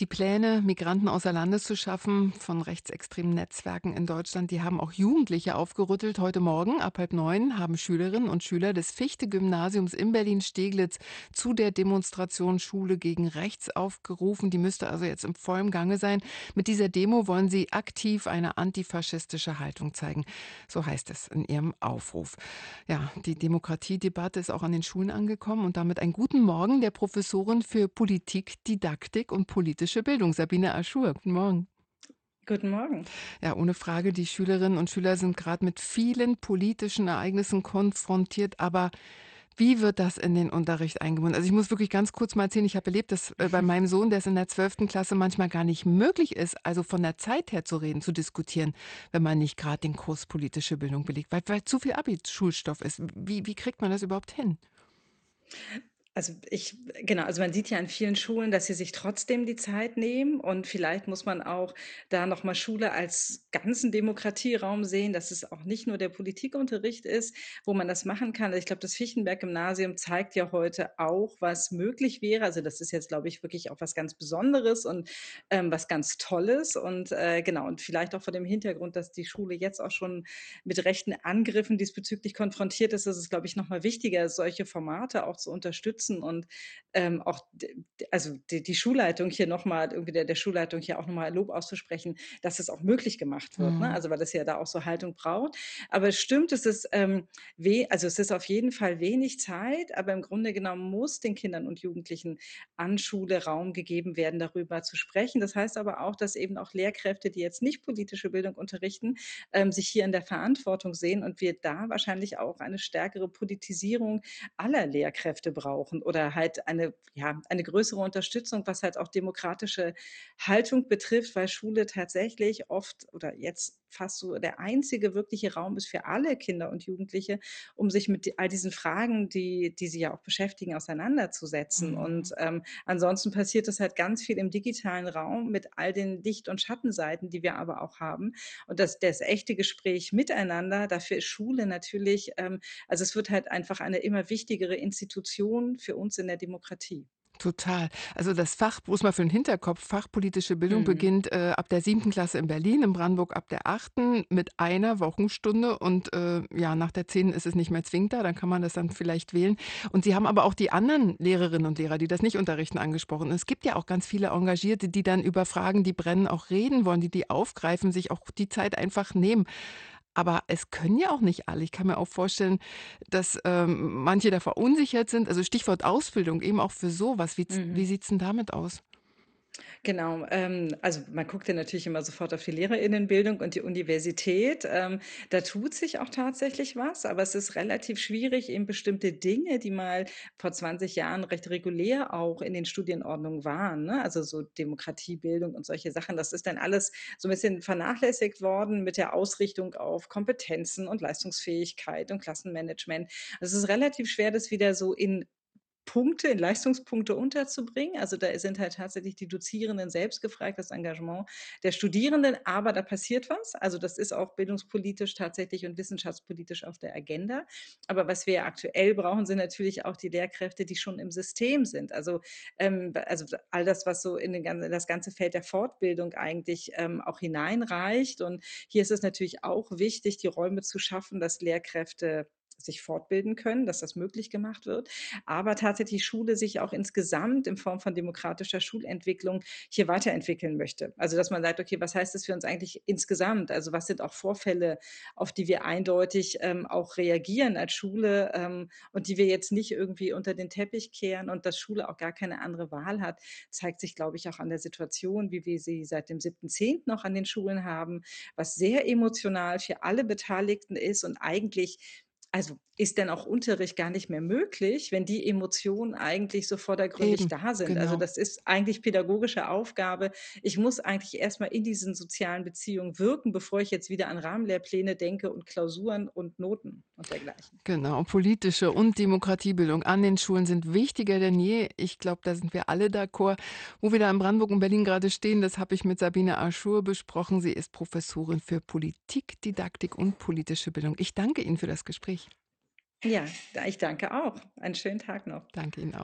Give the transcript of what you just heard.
Die Pläne, Migranten außer Landes zu schaffen von rechtsextremen Netzwerken in Deutschland, die haben auch Jugendliche aufgerüttelt. Heute Morgen ab halb neun haben Schülerinnen und Schüler des Fichte-Gymnasiums in Berlin-Steglitz zu der Demonstration Schule gegen Rechts aufgerufen. Die müsste also jetzt im vollen Gange sein. Mit dieser Demo wollen sie aktiv eine antifaschistische Haltung zeigen. So heißt es in ihrem Aufruf. Ja, die Demokratiedebatte ist auch an den Schulen angekommen und damit einen guten Morgen der Professorin für Politik, Didaktik und politische Bildung, Sabine Aschur. Guten Morgen. Guten Morgen. Ja, ohne Frage, die Schülerinnen und Schüler sind gerade mit vielen politischen Ereignissen konfrontiert, aber wie wird das in den Unterricht eingebunden? Also ich muss wirklich ganz kurz mal erzählen, ich habe erlebt, dass äh, bei meinem Sohn, der ist in der 12. Klasse, manchmal gar nicht möglich ist, also von der Zeit her zu reden, zu diskutieren, wenn man nicht gerade den Kurs politische Bildung belegt, weil, weil zu viel Abi-Schulstoff ist. Wie, wie kriegt man das überhaupt hin? Also ich genau, also man sieht ja an vielen Schulen, dass sie sich trotzdem die Zeit nehmen und vielleicht muss man auch da noch mal Schule als ganzen Demokratieraum sehen, dass es auch nicht nur der Politikunterricht ist, wo man das machen kann. Also ich glaube, das Fichtenberg-Gymnasium zeigt ja heute auch, was möglich wäre. Also das ist jetzt, glaube ich, wirklich auch was ganz Besonderes und ähm, was ganz Tolles und äh, genau und vielleicht auch vor dem Hintergrund, dass die Schule jetzt auch schon mit rechten Angriffen diesbezüglich konfrontiert ist, ist es, glaube ich, noch mal wichtiger, solche Formate auch zu unterstützen unterstützen und ähm, auch also die, die Schulleitung hier nochmal, irgendwie der, der Schulleitung hier auch nochmal Lob auszusprechen, dass es auch möglich gemacht wird. Ne? Mhm. Ne? Also weil das ja da auch so Haltung braucht. Aber es stimmt, es ist ähm, weh, also es ist auf jeden Fall wenig Zeit, aber im Grunde genommen muss den Kindern und Jugendlichen an Schule Raum gegeben werden, darüber zu sprechen. Das heißt aber auch, dass eben auch Lehrkräfte, die jetzt nicht politische Bildung unterrichten, ähm, sich hier in der Verantwortung sehen und wir da wahrscheinlich auch eine stärkere Politisierung aller Lehrkräfte brauchen brauchen oder halt eine, ja, eine größere Unterstützung, was halt auch demokratische Haltung betrifft, weil Schule tatsächlich oft oder jetzt fast so der einzige wirkliche Raum ist für alle Kinder und Jugendliche, um sich mit all diesen Fragen, die, die sie ja auch beschäftigen, auseinanderzusetzen. Mhm. Und ähm, ansonsten passiert das halt ganz viel im digitalen Raum mit all den Licht- und Schattenseiten, die wir aber auch haben. Und das, das echte Gespräch miteinander, dafür ist Schule natürlich, ähm, also es wird halt einfach eine immer wichtigere Institution für uns in der Demokratie. Total. Also das Fach, bloß mal für den Hinterkopf, fachpolitische Bildung mhm. beginnt äh, ab der siebten Klasse in Berlin, in Brandenburg ab der achten mit einer Wochenstunde und äh, ja, nach der zehnten ist es nicht mehr zwingend da, dann kann man das dann vielleicht wählen. Und Sie haben aber auch die anderen Lehrerinnen und Lehrer, die das nicht unterrichten, angesprochen. es gibt ja auch ganz viele Engagierte, die dann über Fragen, die brennen, auch reden wollen, die die aufgreifen, sich auch die Zeit einfach nehmen. Aber es können ja auch nicht alle. Ich kann mir auch vorstellen, dass ähm, manche da verunsichert sind. Also Stichwort Ausbildung, eben auch für sowas. Wie, mhm. wie sieht es denn damit aus? Genau, ähm, also man guckt ja natürlich immer sofort auf die Lehrerinnenbildung und die Universität. Ähm, da tut sich auch tatsächlich was, aber es ist relativ schwierig, eben bestimmte Dinge, die mal vor 20 Jahren recht regulär auch in den Studienordnungen waren, ne? also so Demokratiebildung und solche Sachen, das ist dann alles so ein bisschen vernachlässigt worden mit der Ausrichtung auf Kompetenzen und Leistungsfähigkeit und Klassenmanagement. Also es ist relativ schwer, das wieder so in Punkte, in Leistungspunkte unterzubringen. Also da sind halt tatsächlich die Dozierenden selbst gefragt, das Engagement der Studierenden, aber da passiert was. Also das ist auch bildungspolitisch tatsächlich und wissenschaftspolitisch auf der Agenda. Aber was wir aktuell brauchen, sind natürlich auch die Lehrkräfte, die schon im System sind. Also, ähm, also all das, was so in, den ganzen, das ganze Feld der Fortbildung eigentlich ähm, auch hineinreicht. Und hier ist es natürlich auch wichtig, die Räume zu schaffen, dass Lehrkräfte sich fortbilden können, dass das möglich gemacht wird, aber tatsächlich Schule sich auch insgesamt in Form von demokratischer Schulentwicklung hier weiterentwickeln möchte. Also dass man sagt, okay, was heißt das für uns eigentlich insgesamt? Also was sind auch Vorfälle, auf die wir eindeutig ähm, auch reagieren als Schule ähm, und die wir jetzt nicht irgendwie unter den Teppich kehren und dass Schule auch gar keine andere Wahl hat, zeigt sich, glaube ich, auch an der Situation, wie wir sie seit dem 7.10. noch an den Schulen haben, was sehr emotional für alle Beteiligten ist und eigentlich also ist denn auch Unterricht gar nicht mehr möglich, wenn die Emotionen eigentlich so vordergründig Eben, da sind. Also genau. Also das ist eigentlich pädagogische Aufgabe. Ich muss eigentlich erstmal in diesen sozialen Beziehungen wirken, bevor ich jetzt wieder an Rahmenlehrpläne denke und Klausuren und Noten und dergleichen. Genau, politische und Demokratiebildung an den Schulen sind wichtiger denn je. Ich glaube, da sind wir alle d'accord. Wo wir da in Brandenburg und Berlin gerade stehen, das habe ich mit Sabine Aschur besprochen. Sie ist Professorin für Politik, Didaktik und politische Bildung. Ich danke Ihnen für das Gespräch. Ja, ich danke auch. Einen schönen Tag noch. Danke Ihnen auch.